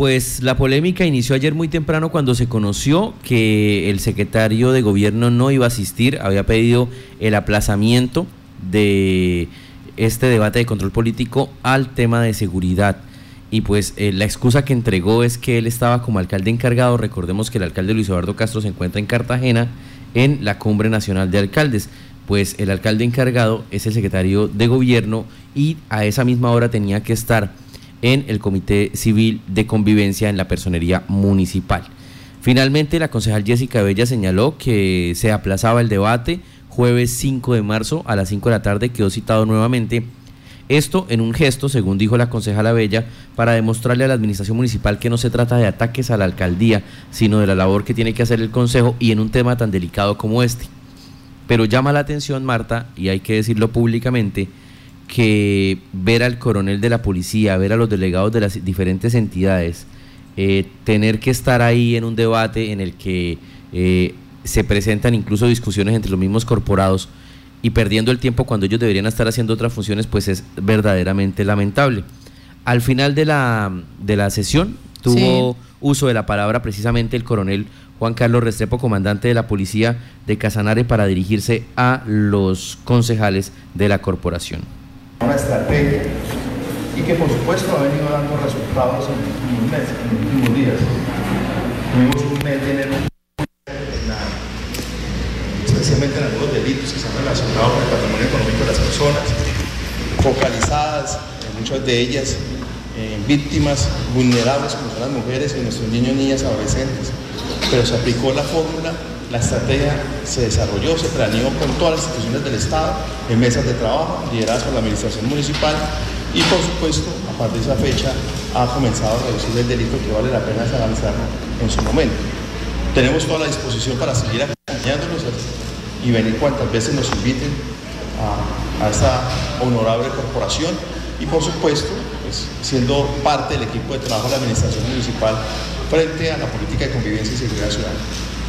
Pues la polémica inició ayer muy temprano cuando se conoció que el secretario de gobierno no iba a asistir, había pedido el aplazamiento de este debate de control político al tema de seguridad. Y pues eh, la excusa que entregó es que él estaba como alcalde encargado. Recordemos que el alcalde Luis Eduardo Castro se encuentra en Cartagena en la Cumbre Nacional de Alcaldes. Pues el alcalde encargado es el secretario de gobierno y a esa misma hora tenía que estar en el Comité Civil de Convivencia en la Personería Municipal. Finalmente, la concejal Jessica Bella señaló que se aplazaba el debate jueves 5 de marzo a las 5 de la tarde, quedó citado nuevamente. Esto en un gesto, según dijo la concejala Bella, para demostrarle a la administración municipal que no se trata de ataques a la alcaldía, sino de la labor que tiene que hacer el consejo y en un tema tan delicado como este. Pero llama la atención, Marta, y hay que decirlo públicamente, que ver al coronel de la policía, ver a los delegados de las diferentes entidades, eh, tener que estar ahí en un debate en el que eh, se presentan incluso discusiones entre los mismos corporados y perdiendo el tiempo cuando ellos deberían estar haciendo otras funciones, pues es verdaderamente lamentable. Al final de la, de la sesión tuvo uso de la palabra precisamente el coronel Juan Carlos Restrepo, comandante de la policía de Casanare, para dirigirse a los concejales de la corporación una estrategia y que por supuesto ha venido dando resultados en los últimos meses, en los últimos días. Tuvimos un mes de enero especialmente en algunos delitos que se han relacionado con el patrimonio económico de las personas, focalizadas, en muchas de ellas, en víctimas vulnerables como son las mujeres y nuestros niños, niñas, adolescentes. Pero se aplicó la fórmula la estrategia se desarrolló, se planeó con todas las instituciones del Estado, en mesas de trabajo, lideradas por la Administración Municipal y por supuesto, a partir de esa fecha, ha comenzado a reducir el delito que vale la pena analizarlo en su momento. Tenemos toda la disposición para seguir acompañándolos y venir cuantas veces nos inviten a, a esta honorable corporación y por supuesto, pues, siendo parte del equipo de trabajo de la Administración Municipal frente a la política de convivencia y seguridad ciudadana.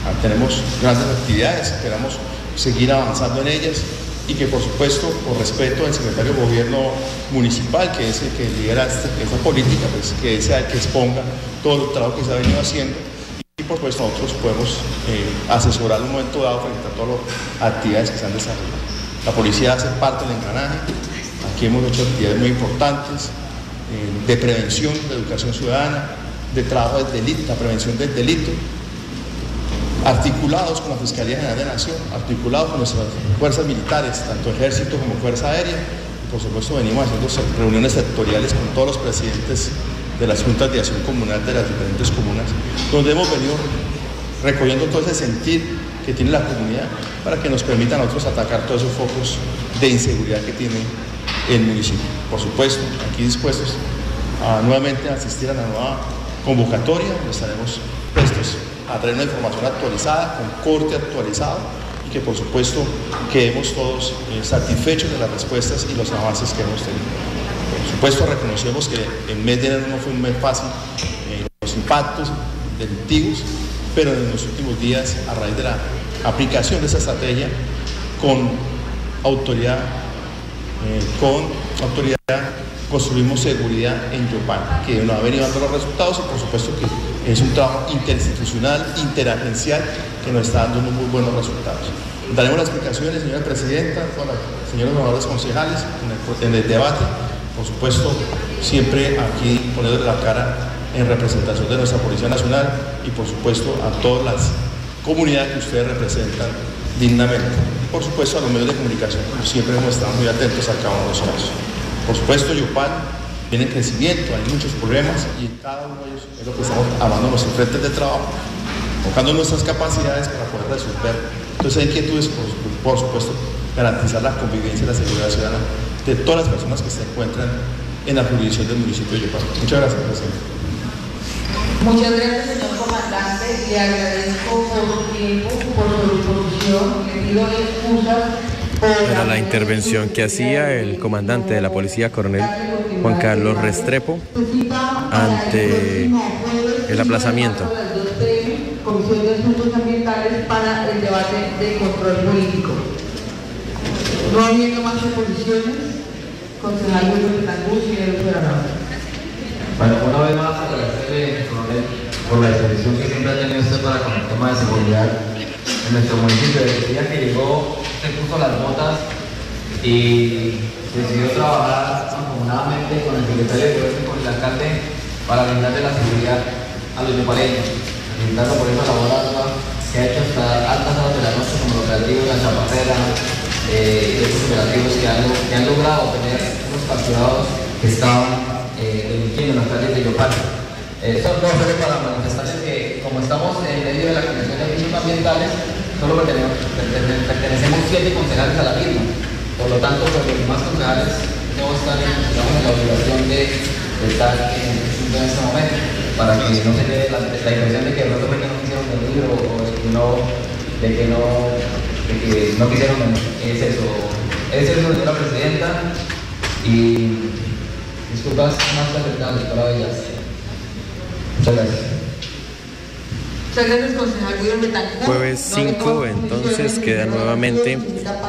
Ah, tenemos grandes actividades, esperamos seguir avanzando en ellas y que por supuesto, por respeto al secretario de gobierno municipal, que es el que lidera esta, política, pues que sea el que exponga todo el trabajo que se ha venido haciendo. Y por supuesto nosotros podemos eh, asesorar en un momento dado frente a todas las actividades que se han desarrollado. La policía hace parte del engranaje, aquí hemos hecho actividades muy importantes eh, de prevención, de educación ciudadana, de trabajo del delito, la prevención del delito, articulados con la Fiscalía General de Nación, articulados con nuestras fuerzas militares, tanto ejército como fuerza aérea. Por supuesto venimos haciendo reuniones sectoriales con todos los presidentes de las juntas de acción comunal de las diferentes comunas, donde hemos venido recogiendo todo ese sentir que tiene la comunidad para que nos permitan a nosotros atacar todos esos focos de inseguridad que tiene el municipio. Por supuesto, aquí dispuestos a nuevamente asistir a la nueva convocatoria, estaremos prestos a traer una información actualizada, con corte actualizado y que por supuesto quedemos todos eh, satisfechos de las respuestas y los avances que hemos tenido. Por supuesto reconocemos que el mes de enero no fue un mes fácil, eh, los impactos delictivos, pero en los últimos días, a raíz de la aplicación de esa estrategia, con autoridad, eh, con autoridad construimos seguridad en Yopal, que nos ha venido dando los resultados y por supuesto que es un trabajo interinstitucional, interagencial, que nos está dando unos muy buenos resultados. Daremos las explicaciones, señora Presidenta, señores gobernadores concejales en el, debate. Por supuesto, siempre aquí poniendo la cara en representación de nuestra Policía Nacional y por supuesto a todas las comunidades que ustedes representan dignamente. Por supuesto a los medios de comunicación, como siempre hemos estado muy atentos a cada uno de los casos. Por supuesto, Yopal tiene crecimiento, hay muchos problemas y en cada uno de ellos es lo que estamos hablando nuestros frentes de trabajo, buscando nuestras capacidades para poder resolver entonces hay inquietudes, por, por supuesto, garantizar la convivencia y la seguridad ciudadana de todas las personas que se encuentran en la jurisdicción del municipio de Yopal. Muchas gracias, presidente. Muchas gracias, señor comandante. Le agradezco por su tiempo, por su disposición. Le pido excusas era la intervención que hacía el comandante de la policía, coronel Juan Carlos Restrepo, ante el aplazamiento. Comisión de Asuntos Ambientales para el debate de control político. No habiendo más oposiciones, concejal Luis Betancourt, señor Bueno, una vez más agradecerle con el tema de seguridad en nuestro municipio. Desde el día que llegó, puso las botas y decidió trabajar mancomunadamente con el secretario de Gobierno y con el alcalde para brindarle la seguridad a los yopaleños, brindarlo por esa labor que ha hecho hasta altas horas de la noche como el operativo de la Zapatera eh, y otros operativos que han, logrado tener unos capturados que estaban eh, en las calles de Yopal. Eh, son dos para manifestarles que como estamos en medio de la de Delitos Ambientales, solo pertenecemos, siete concejales a la misma. Por lo tanto, pues, los demás concejales no están en, digamos, en la obligación de, estar en, este momento, para que no se quede la, la impresión de que pronto fue que no quisieron venir o, de que no, de que no, no quisieron. Es eso. Es eso, señora presidenta. Y disculpas más acertadas para ellas. Muchas gracias. Muchas gracias, concejal Guillermo Betancourt. Jueves 5, entonces queda nuevamente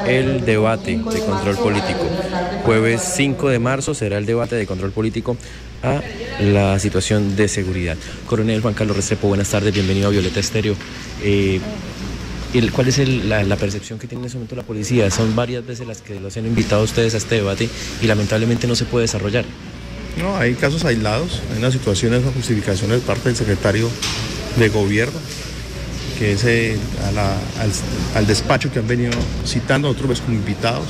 el debate de control político. Jueves 5 de marzo será el debate de control político a la situación de seguridad. Coronel Juan Carlos Restrepo, buenas tardes, bienvenido a Violeta Estéreo. Eh, ¿Cuál es el- la, la percepción que tiene en ese momento la policía? Son varias veces las que los han invitado a ustedes a este debate y lamentablemente no se puede desarrollar. No, hay casos aislados, hay unas situaciones, unas justificaciones de parte del secretario de gobierno, que es eh, al, despacho que han venido citando, nosotros pues, como invitados,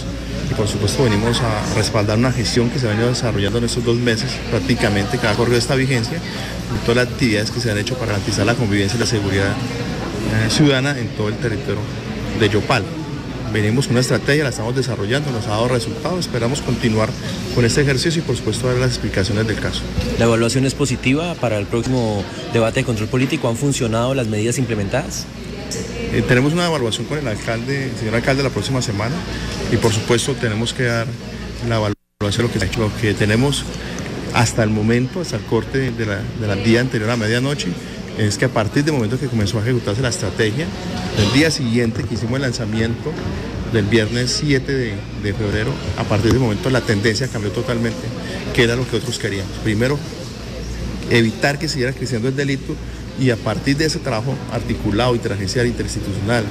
y por supuesto venimos a respaldar una gestión que se ha venido desarrollando en estos dos meses, prácticamente cada corrido de esta vigencia, y todas las actividades que se han hecho para garantizar la convivencia y la seguridad eh, ciudadana en todo el territorio de Yopal. Venimos con una estrategia, la estamos desarrollando, nos ha dado resultados, esperamos continuar con este ejercicio y por supuesto dar las explicaciones del caso. ¿La evaluación es positiva para el próximo debate de control político? ¿Han funcionado las medidas implementadas? Eh, tenemos una evaluación con el alcalde, el señor alcalde, la próxima semana y por supuesto tenemos que dar la evaluación de lo que. Lo tenemos hasta el momento, hasta el corte de la, de la día anterior a medianoche, es que a partir del momento que comenzó a ejecutarse la estrategia, el día siguiente que hicimos el lanzamiento del viernes 7 de, de febrero, a partir de ese momento la tendencia cambió totalmente, que era lo que otros queríamos. Primero, evitar que siguiera creciendo el delito y a partir de ese trabajo articulado, interagencial, interinstitucional,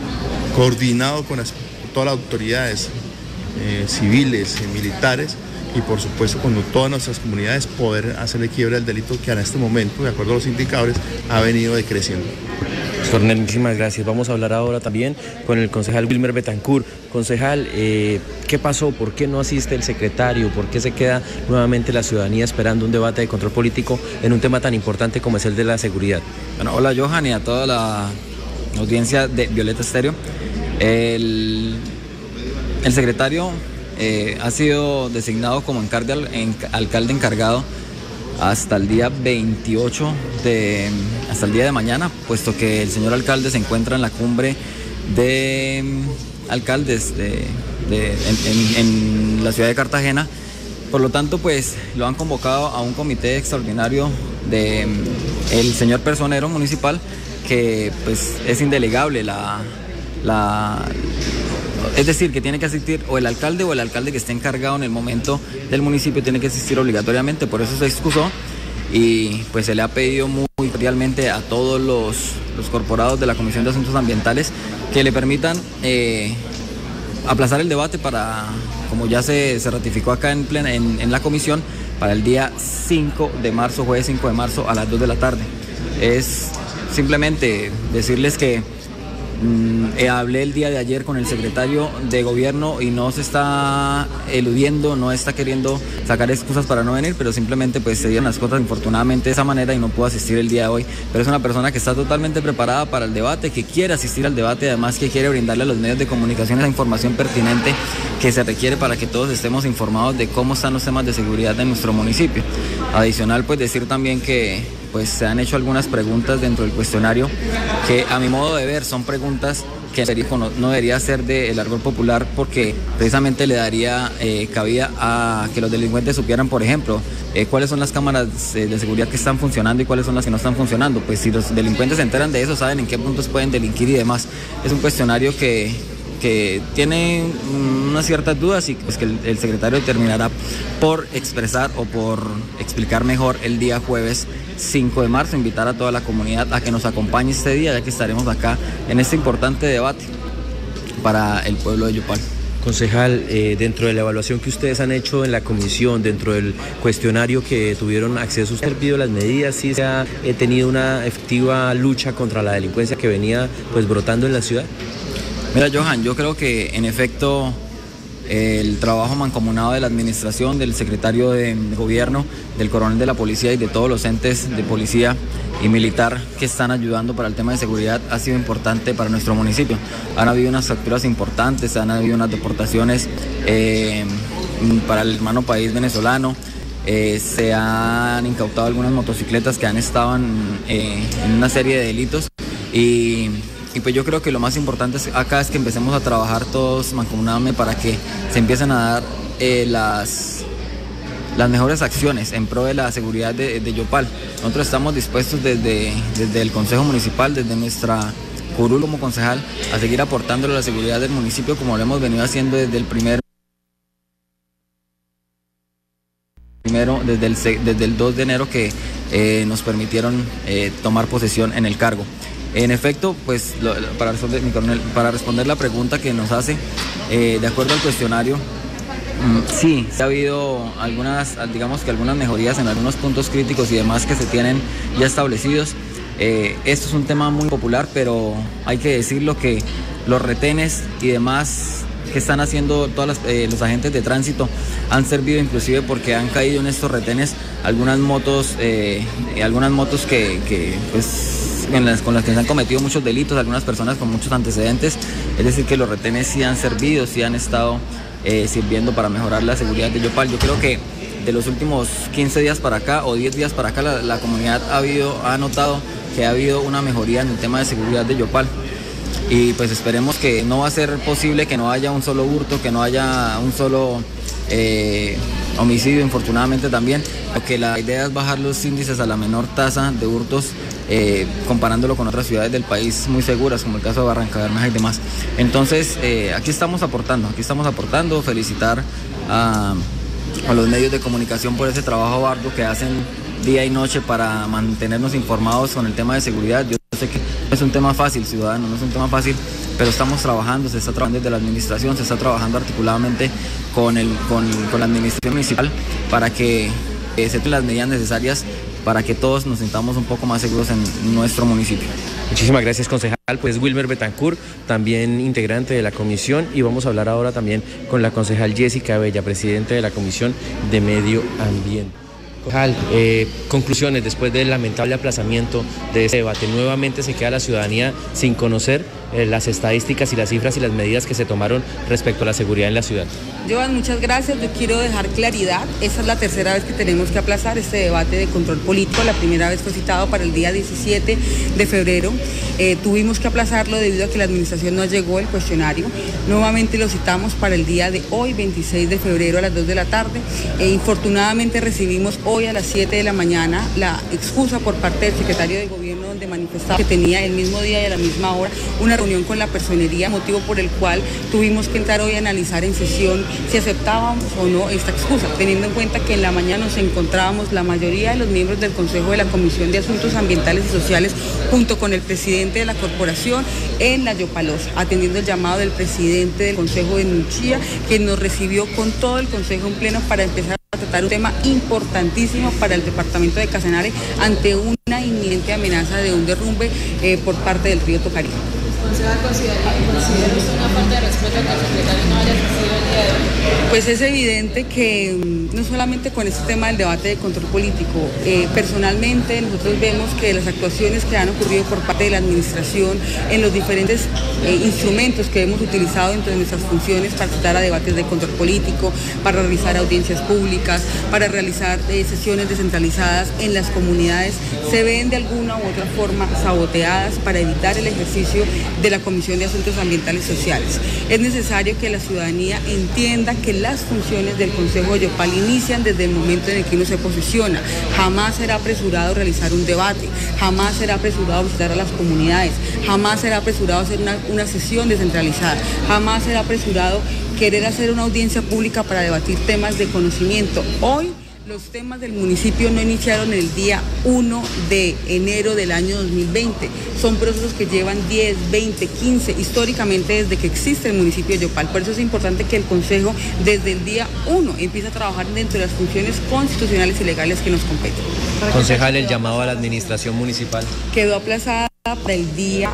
coordinado con todas las autoridades eh, civiles, eh, militares y por supuesto con todas nuestras comunidades poder hacerle quiebra al delito que en este momento, de acuerdo a los indicadores, ha venido decreciendo. Coronel, muchísimas gracias. Vamos a hablar ahora también con el concejal Wilmer Betancourt. Concejal, eh, ¿qué pasó? ¿Por qué no asiste el secretario? ¿Por qué se queda nuevamente la ciudadanía esperando un debate de control político en un tema tan importante como es el de la seguridad? Bueno, hola Johan y a toda la audiencia de Violeta Estéreo. El, el secretario eh, ha sido designado como encarde- en- alcalde encargado hasta el día 28 de hasta el día de mañana, puesto que el señor alcalde se encuentra en la cumbre de mm, alcaldes de, en, la ciudad de Cartagena. Por lo tanto, pues lo han convocado a un comité extraordinario de mm, señor personero municipal que pues es indelegable la, la es decir, que tiene que asistir o el alcalde o el alcalde que esté encargado en el momento del municipio tiene que asistir obligatoriamente, por eso se excusó y pues se le ha pedido muy cordialmente a todos los, corporados de la Comisión de Asuntos Ambientales que le permitan eh, aplazar el debate para, como ya se, se ratificó acá en, plena- en, en la comisión, para el día 5 de marzo, jueves 5 de marzo a las 2 de la tarde. Es simplemente decirles que Mm, eh, hablé el día de ayer con el secretario de gobierno y no se está eludiendo, no está queriendo sacar excusas para no venir, pero simplemente pues se dieron las cosas infortunadamente de esa manera y no pudo asistir el día de hoy. Pero es una persona que está totalmente preparada para el debate, que quiere asistir al debate, además que quiere brindarle a los medios de comunicación la información pertinente que se requiere para que todos estemos informados de cómo están los temas de seguridad de nuestro municipio. Adicional, pues decir también que pues se han hecho algunas preguntas dentro del cuestionario que a mi modo de ver son preguntas que no debería ser del árbol popular porque precisamente le daría eh, cabida a que los delincuentes supieran, por ejemplo, eh, cuáles son las cámaras eh, de seguridad que están funcionando y cuáles son las que no están funcionando. Pues si los delincuentes se enteran de eso, saben en qué puntos pueden delinquir y demás. Es un cuestionario que que tiene unas ciertas dudas y pues que el, secretario terminará por expresar o por explicar mejor el día jueves 5 de marzo, invitar a toda la comunidad a que nos acompañe este día, ya que estaremos acá en este importante debate para el pueblo de Yopal. Concejal, eh, dentro de la evaluación que ustedes han hecho en la comisión, dentro del cuestionario que tuvieron acceso, ¿usted ha servido las medidas? ¿Sí se ha eh, tenido una efectiva lucha contra la delincuencia que venía pues brotando en la ciudad? Mira, Johan, yo creo que en efecto el trabajo mancomunado de la administración, del secretario de gobierno, del coronel de la policía y de todos los entes de policía y militar que están ayudando para el tema de seguridad ha sido importante para nuestro municipio. Han habido unas facturas importantes, han habido unas deportaciones eh, para el hermano país venezolano. Eh, se han incautado algunas motocicletas que han estado eh, en una serie de delitos y y pues yo creo que lo más importante acá es que empecemos a trabajar todos mancomunadamente para que se empiecen a dar eh, las, las mejores acciones en pro de la seguridad de, Yopal. Nosotros estamos dispuestos desde, desde el Consejo Municipal, desde nuestra curul como concejal, a seguir aportando a la seguridad del municipio como lo hemos venido haciendo desde el primer primero desde el, desde el 2 de enero que eh, nos permitieron eh, tomar posesión en el cargo. En efecto, pues para, responder, la pregunta que nos hace, eh, de acuerdo al cuestionario, mm, sí, ha habido algunas, digamos que algunas mejorías en algunos puntos críticos y demás que se tienen ya establecidos. Eh, esto es un tema muy popular, pero hay que decirlo que los retenes y demás que están haciendo todos eh, los agentes de tránsito han servido inclusive porque han caído en estos retenes algunas motos, algunas motos que, que pues con las que se han cometido muchos delitos, algunas personas con muchos antecedentes. Es decir, que los retenes sí han servido, sí han estado eh, sirviendo para mejorar la seguridad de Yopal. Yo creo que de los últimos 15 días para acá o 10 días para acá la, comunidad ha, habido, ha notado que ha habido una mejoría en el tema de seguridad de Yopal. Y pues esperemos que no va a ser posible que no haya un solo hurto, que no haya un solo eh, homicidio, infortunadamente también, porque la idea es bajar los índices a la menor tasa de hurtos eh, comparándolo con otras ciudades del país muy seguras, como el caso de Barranca Bermeja y demás. Entonces, eh, aquí estamos aportando, aquí estamos aportando, felicitar a, los medios de comunicación por ese trabajo arduo que hacen día y noche para mantenernos informados con el tema de seguridad. Yo sé que no es un tema fácil, ciudadano, no es un tema fácil, pero estamos trabajando, se está trabajando desde la administración, se está trabajando articuladamente con, el, con, la administración municipal para que eh, se tomen las medidas necesarias para que todos nos sintamos un poco más seguros en nuestro municipio. Muchísimas gracias, concejal. Pues Wilmer Betancourt, también integrante de la comisión, y vamos a hablar ahora también con la concejal Jessica Bella, presidente de la Comisión de Medio Ambiente. Eh, conclusiones después del lamentable aplazamiento de este debate. Nuevamente se queda la ciudadanía sin conocer eh, las estadísticas y las cifras y las medidas que se tomaron respecto a la seguridad en la ciudad. Joan, muchas gracias. Yo quiero dejar claridad. Esta es la tercera vez que tenemos que aplazar este debate de control político. La primera vez fue citado para el día 17 de febrero. Eh, tuvimos que aplazarlo debido a que la administración no llegó el cuestionario. Nuevamente lo citamos para el día de hoy, 26 de febrero a las 2 de la tarde. E infortunadamente recibimos hoy a las 7 de la mañana la excusa por parte del secretario de gobierno donde manifestaba que tenía el mismo día y a la misma hora una reunión con la personería, motivo por el cual tuvimos que entrar hoy a analizar en sesión si aceptábamos o no esta excusa, teniendo en cuenta que en la mañana nos encontrábamos la mayoría de los miembros del Consejo de la Comisión de Asuntos Ambientales y Sociales junto con el presidente de la corporación en la Yopalosa, atendiendo el llamado del presidente del Consejo de Nuchía, que nos recibió con todo el Consejo en pleno para empezar a tratar un tema importantísimo para el departamento de Casanare ante una inminente amenaza de un derrumbe eh, por parte del río Tocarí. ¿Considera usted una falta de respeto que el secretario no haya asistido el día de hoy? Pues es evidente que mm, no solamente con este tema del debate de control político, eh, personalmente nosotros vemos que las actuaciones que han ocurrido por parte de la administración en los diferentes eh, instrumentos que hemos utilizado dentro de nuestras funciones para citar a debates de control político, para realizar audiencias públicas, para realizar eh, sesiones descentralizadas en las comunidades, se ven de alguna u otra forma saboteadas para evitar el ejercicio de la Comisión de Asuntos Ambientales Sociales. Es necesario que la ciudadanía entienda que las funciones del Consejo de Yopal inician desde el momento en el que uno se posiciona. Jamás será apresurado realizar un debate, jamás será apresurado visitar a las comunidades, jamás será apresurado hacer una, sesión descentralizada, jamás será apresurado querer hacer una audiencia pública para debatir temas de conocimiento. Hoy los temas del municipio no iniciaron el día 1 de enero del año 2020. Son procesos que llevan 10, 20, 15, históricamente desde que existe el municipio de Yopal. Por eso es importante que el Consejo desde el día 1 empiece a trabajar dentro de las funciones constitucionales y legales que nos competen. Concejal, el llamado a la administración municipal. Quedó aplazada para el día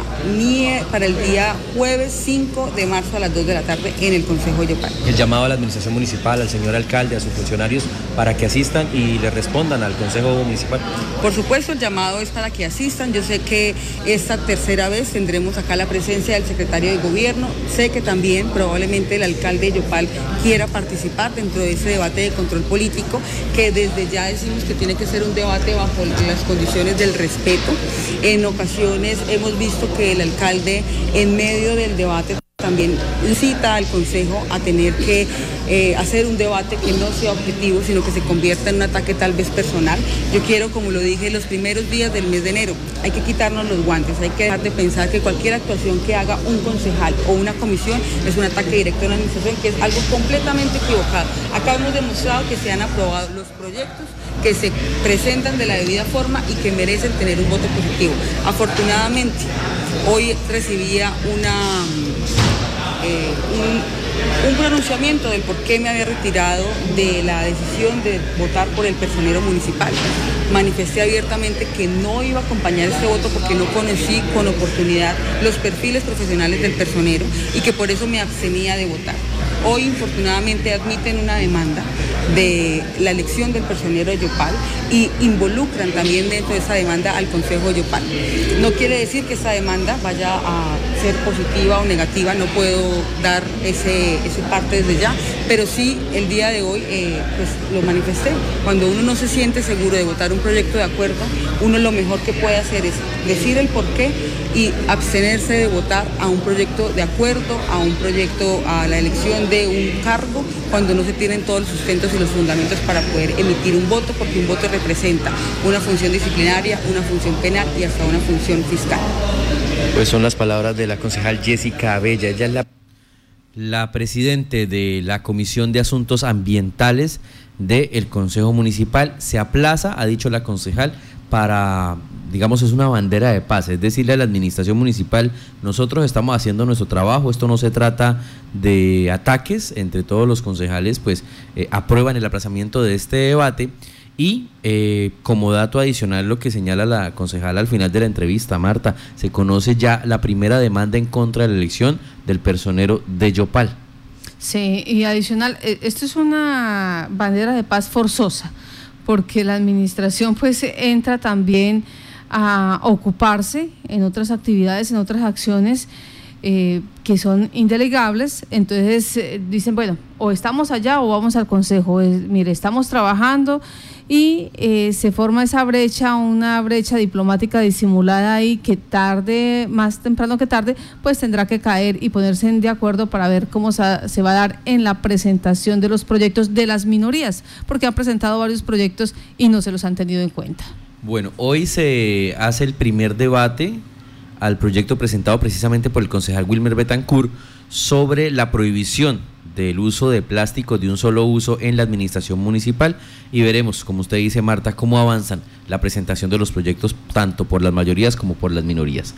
para el día jueves 5 de marzo a las 2 de la tarde en el Consejo de Yopal. El llamado a la administración municipal, al señor alcalde, a sus funcionarios para que asistan y le respondan al Consejo Municipal. Por supuesto, el llamado es para que asistan. Yo sé que esta tercera vez tendremos acá la presencia del secretario de Gobierno. Sé que también probablemente el alcalde de Yopal quiera participar dentro de ese debate de control político, que desde ya decimos que tiene que ser un debate bajo las condiciones del respeto. En ocasiones hemos visto que el alcalde en medio del debate también incita al Consejo a tener que eh, hacer un debate que no sea objetivo, sino que se convierta en un ataque tal vez personal. Yo quiero, como lo dije, los primeros días del mes de enero, hay que quitarnos los guantes, hay que dejar de pensar que cualquier actuación que haga un concejal o una comisión es un ataque directo a la administración, que es algo completamente equivocado. Acá hemos demostrado que se han aprobado los proyectos que se presentan de la debida forma y que merecen tener un voto positivo. Afortunadamente, hoy recibía una, eh, un, pronunciamiento del por qué me había retirado de la decisión de votar por el personero municipal. Manifesté abiertamente que no iba a acompañar este voto porque no conocí con oportunidad los perfiles profesionales del personero y que por eso me abstenía de votar. Hoy infortunadamente admiten una demanda de la elección del personero Yopal y involucran también dentro de esa demanda al Consejo Yopal. No quiere decir que esa demanda vaya a ser positiva o negativa, no puedo dar ese, ese parte desde ya, pero sí el día de hoy eh, pues, lo manifesté. Cuando uno no se siente seguro de votar un proyecto de acuerdo, uno lo mejor que puede hacer es decir el por qué y abstenerse de votar a un proyecto de acuerdo, a un proyecto, a la elección de un cargo, cuando no se tienen todos los sustentos y los fundamentos para poder emitir un voto, porque un voto representa una función disciplinaria, una función penal y hasta una función fiscal. Pues son las palabras de la concejal Jessica Abella. La presidente de la Comisión de Asuntos Ambientales del Consejo Municipal. Se aplaza, ha dicho la concejal, para, digamos, es una bandera de paz, es decirle a la administración municipal, nosotros estamos haciendo nuestro trabajo, esto no se trata de ataques, entre todos los concejales, pues eh, aprueban el aplazamiento de este debate. Y eh, como dato adicional, lo que señala la concejala al final de la entrevista, Marta, se conoce ya la primera demanda en contra de la elección del personero de Yopal. Sí, y adicional, eh, esto es una bandera de paz forzosa porque la administración pues entra también a ocuparse en otras actividades, en otras acciones eh, que son indelegables, entonces eh, dicen, bueno, o estamos allá o vamos al Consejo, mire, estamos trabajando y eh, se forma esa brecha, una brecha diplomática disimulada ahí que tarde, más temprano que tarde, pues tendrá que caer y ponerse de acuerdo para ver cómo se va a dar en la presentación de los proyectos de las minorías, porque han presentado varios proyectos y no se los han tenido en cuenta. Bueno, hoy se hace el primer debate al proyecto presentado precisamente por el concejal Wilmer Betancourt sobre la prohibición del uso de plástico de un solo uso en la administración municipal y veremos, como usted dice Marta, cómo avanzan la presentación de los proyectos tanto por las mayorías como por las minorías.